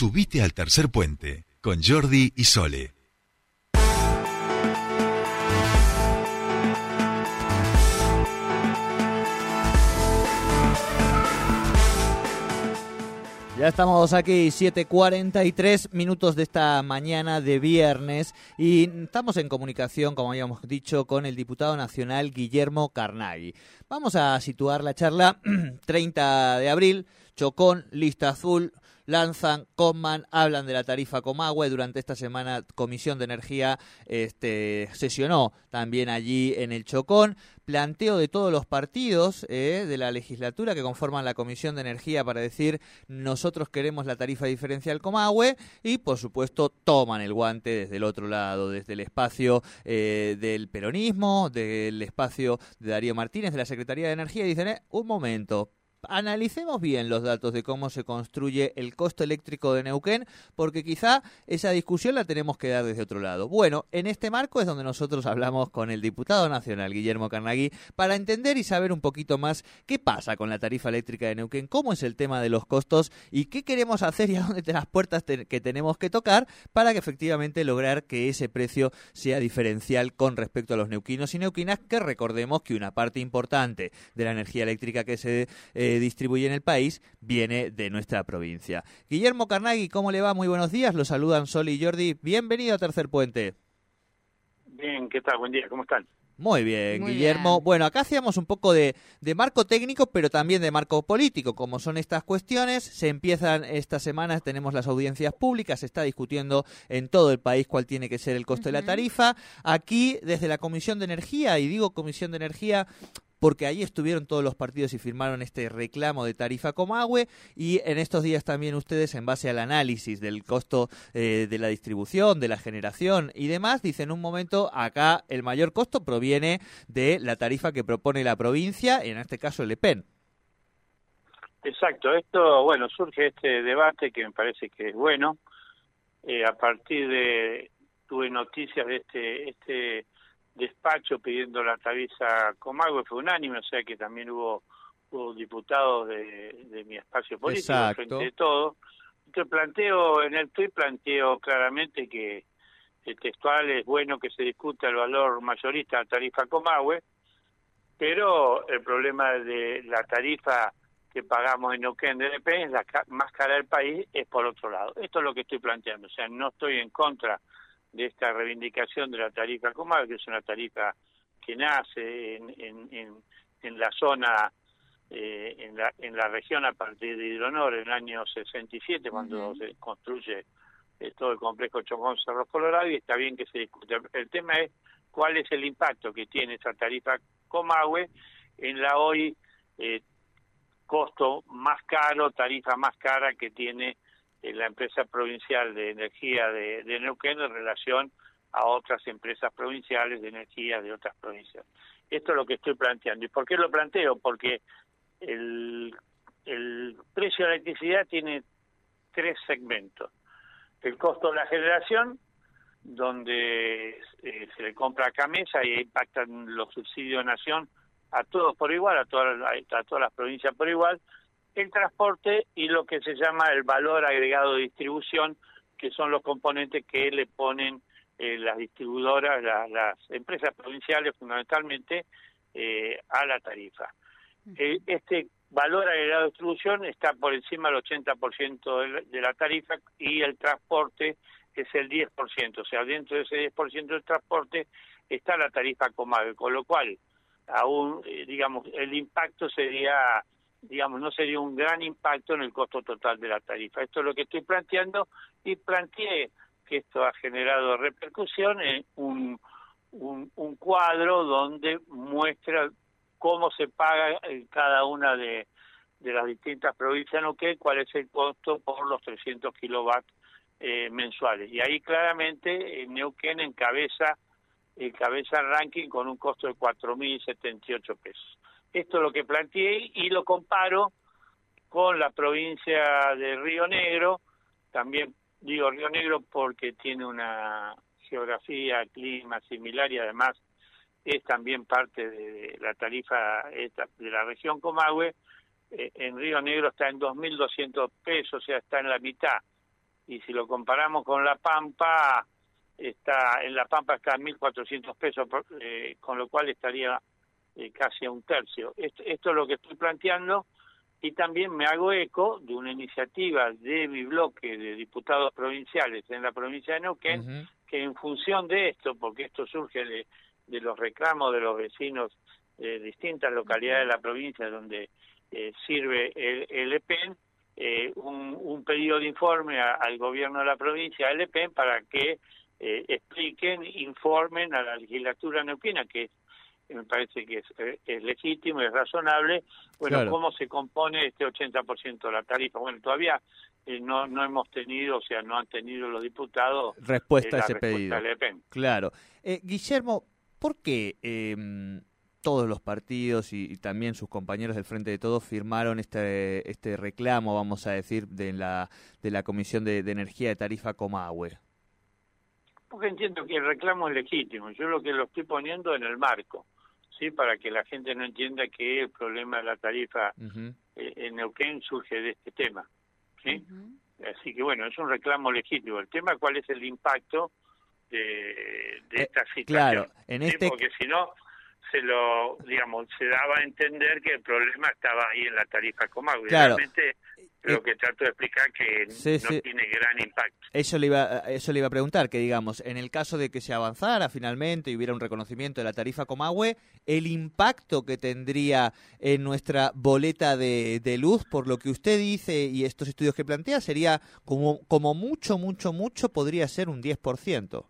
Subite al tercer puente con Jordi y Sole. Ya estamos aquí, 7.43 minutos de esta mañana de viernes y estamos en comunicación, como habíamos dicho, con el diputado nacional Guillermo Carnaghi. Vamos a situar la charla 30 de abril, Chocón, lista azul, lanzan, coman, hablan de la tarifa Comagüe. Durante esta semana, Comisión de Energía este, sesionó también allí en el Chocón. Planteo de todos los partidos eh, de la legislatura que conforman la Comisión de Energía para decir nosotros queremos la tarifa diferencial Comagüe y, por supuesto, toman el guante desde el otro lado, desde el espacio eh, del peronismo, del espacio de Darío Martínez, de la Secretaría de Energía, y dicen, eh, un momento, analicemos bien los datos de cómo se construye el costo eléctrico de Neuquén, porque quizá esa discusión la tenemos que dar desde otro lado. Bueno, en este marco es donde nosotros hablamos con el diputado nacional, Guillermo Carnaghi, para entender y saber un poquito más qué pasa con la tarifa eléctrica de Neuquén, cómo es el tema de los costos y qué queremos hacer y a dónde las puertas que tenemos que tocar para que efectivamente lograr que ese precio sea diferencial con respecto a los neuquinos y neuquinas, que recordemos que una parte importante de la energía eléctrica que se eh, distribuye en el país viene de nuestra provincia. Guillermo Carnaghi, ¿cómo le va? Muy buenos días. Los saludan Sol y Jordi. Bienvenido a Tercer Puente. Bien, ¿qué tal? Buen día, ¿cómo están? Muy bien, Guillermo. Bueno, acá hacíamos un poco de, de, marco técnico, pero también de marco político, como son estas cuestiones. Se empiezan estas semanas, tenemos las audiencias públicas, se está discutiendo en todo el país cuál tiene que ser el costo de la tarifa. Aquí, desde la Comisión de Energía, y digo Comisión de Energía porque ahí estuvieron todos los partidos y firmaron este reclamo de tarifa Comagüe y en estos días también ustedes en base al análisis del costo eh, de la distribución, de la generación y demás, dicen un momento acá el mayor costo proviene de la tarifa que propone la provincia, en este caso el EPEN. Exacto, esto, bueno, surge este debate que me parece que es bueno. Eh, a partir de, tuve noticias de este, este despacho pidiendo la tarifa Comagüe fue unánime, o sea que también hubo, hubo diputados de, mi espacio político frente de todo. Entonces planteo, en el tweet planteo claramente que el textual es bueno que se discuta el valor mayorista de la tarifa Comagüe, pero el problema de la tarifa que pagamos en Neuquén DDP es la más cara del país, es por otro lado. Esto es lo que estoy planteando, o sea, no estoy en contra de esta reivindicación de la tarifa comal, que es una tarifa que nace en, en, en, la zona, eh, en, la, en la región a partir de Hidronor en el año 67, cuando se construye eh, todo el complejo Chocón Cerro Colorado, y está bien que se discute. El tema es cuál es el impacto que tiene esa tarifa Comahue en la hoy eh, costo más caro, tarifa más cara que tiene la empresa provincial de energía de, de, Neuquén en relación a otras empresas provinciales de energía de otras provincias. Esto es lo que estoy planteando. ¿Y por qué lo planteo? Porque el, el precio de la electricidad tiene tres segmentos. El costo de la generación, donde eh, se le compra a Camesa y impactan los subsidios de nación a todos por igual, a todas, a todas las provincias por igual, el transporte y lo que se llama el valor agregado de distribución, que son los componentes que le ponen eh, las distribuidoras, las empresas provinciales fundamentalmente, eh, a la tarifa. Eh, este valor agregado de distribución está por encima del 80% de la tarifa y el transporte es el 10%, o sea, dentro de ese 10% del transporte está la tarifa Comave, con lo cual aún, digamos, el impacto sería digamos, no sería un gran impacto en el costo total de la tarifa. Esto es lo que estoy planteando y planteé que esto ha generado repercusión en un, un, cuadro donde muestra cómo se paga en cada una de, de las distintas provincias ¿no? cuál es el costo por los 300 kilovatios eh, mensuales. Y ahí claramente Neuquén encabeza, encabeza el ranking con un costo de 4.078 pesos. Esto es lo que planteé y lo comparo con la provincia de Río Negro, también digo Río Negro porque tiene una geografía, clima similar y además es también parte de la tarifa de la región Comahue. Eh, en Río Negro está en 2.200 pesos, o sea, está en la mitad y si lo comparamos con La Pampa, está en La Pampa está a 1.400 pesos, eh, con lo cual estaría eh, casi a un tercio. Esto, esto, es lo que estoy planteando y también me hago eco de una iniciativa de mi bloque de diputados provinciales en la provincia de Neuquén, que en función de esto, porque esto surge de, de los reclamos de los vecinos de distintas localidades de la provincia donde eh, sirve el, el EPEN, eh, un, un, pedido de informe al gobierno de la provincia, al EPEN, para que eh, expliquen, informen a la legislatura neuquina, que me parece que es, legítimo, es razonable, bueno, cómo se compone este 80% de la tarifa. Bueno, todavía no, no hemos tenido, o sea, no han tenido los diputados respuesta a ese pedido. E claro. Guillermo, ¿por qué em, todos los partidos y, también sus compañeros del Frente de Todos firmaron este, este reclamo, vamos a decir, de la, de la Comisión de, Energía de Tarifa Comahue. Porque entiendo que el reclamo es legítimo. Yo lo que lo estoy poniendo en el marco, ¿sí? Para que la gente no entienda que el problema de la tarifa eh, en Neuquén surge de este tema, ¿sí? Así que bueno, es un reclamo legítimo. El tema cuál es el impacto de, de eh, esta situación. Claro, en este... Porque si no se lo, digamos, se daba a entender que el problema estaba ahí en la tarifa Comagua. Claro. Realmente lo eh, que trato de explicar que no tiene gran impacto. Eso le iba eso le iba a preguntar que digamos, en el caso de que se avanzara finalmente y hubiera un reconocimiento de la tarifa Comahue, el impacto que tendría en nuestra boleta de, de luz, por lo que usted dice y estos estudios que plantea, sería como como mucho mucho mucho podría ser un 10%.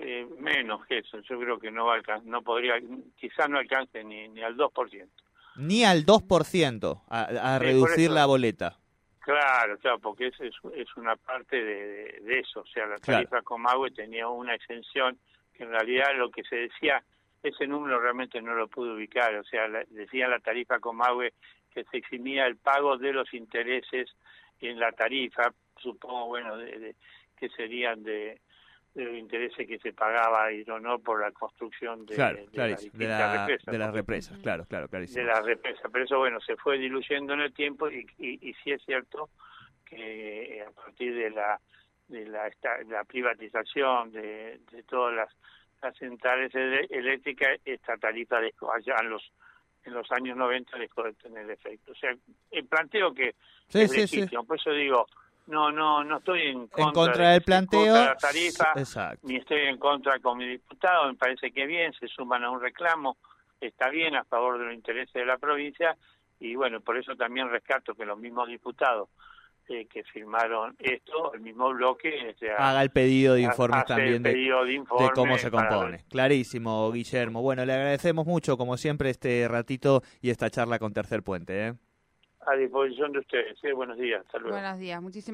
Eh, menos que eso. Yo creo que no va a no podría, quizás no alcance ni, ni al 2%. Ni al 2% a, a reducir la boleta. Claro, claro, porque es, es, una parte de, de, eso. O sea, la tarifa Comagüe tenía una exención que en realidad lo que se decía, ese número realmente no lo pude ubicar. O sea, decía la tarifa Comagüe que se eximía el pago de los intereses en la tarifa, supongo, bueno, de, que serían de de los intereses que se pagaba y no por la construcción de, de, la, represas, de las represas, claro, claro, clarísimo. De las represas, pero eso bueno, se fue diluyendo en el tiempo y, y, y sí es cierto que a partir de la de la, la privatización de, de todas las, las centrales eléctricas, esta tarifa dejó allá en los en los años 90 dejó de tener efecto. O sea, el planteo que sí, es legítimo, por eso digo, no, no, no estoy en contra, del planteo, de la tarifa, ni estoy en contra con mi diputado, me parece que bien, se suman a un reclamo, está bien a favor de los intereses de la provincia y bueno, por eso también rescato que los mismos diputados eh, que firmaron esto, el mismo bloque, haga el pedido de informe también de, de, cómo se compone. Clarísimo, Guillermo. Bueno, le agradecemos mucho, como siempre, este ratito y esta charla con Tercer Puente. ¿eh? A disposición de ustedes. buenos días. Buenos días. Muchísimas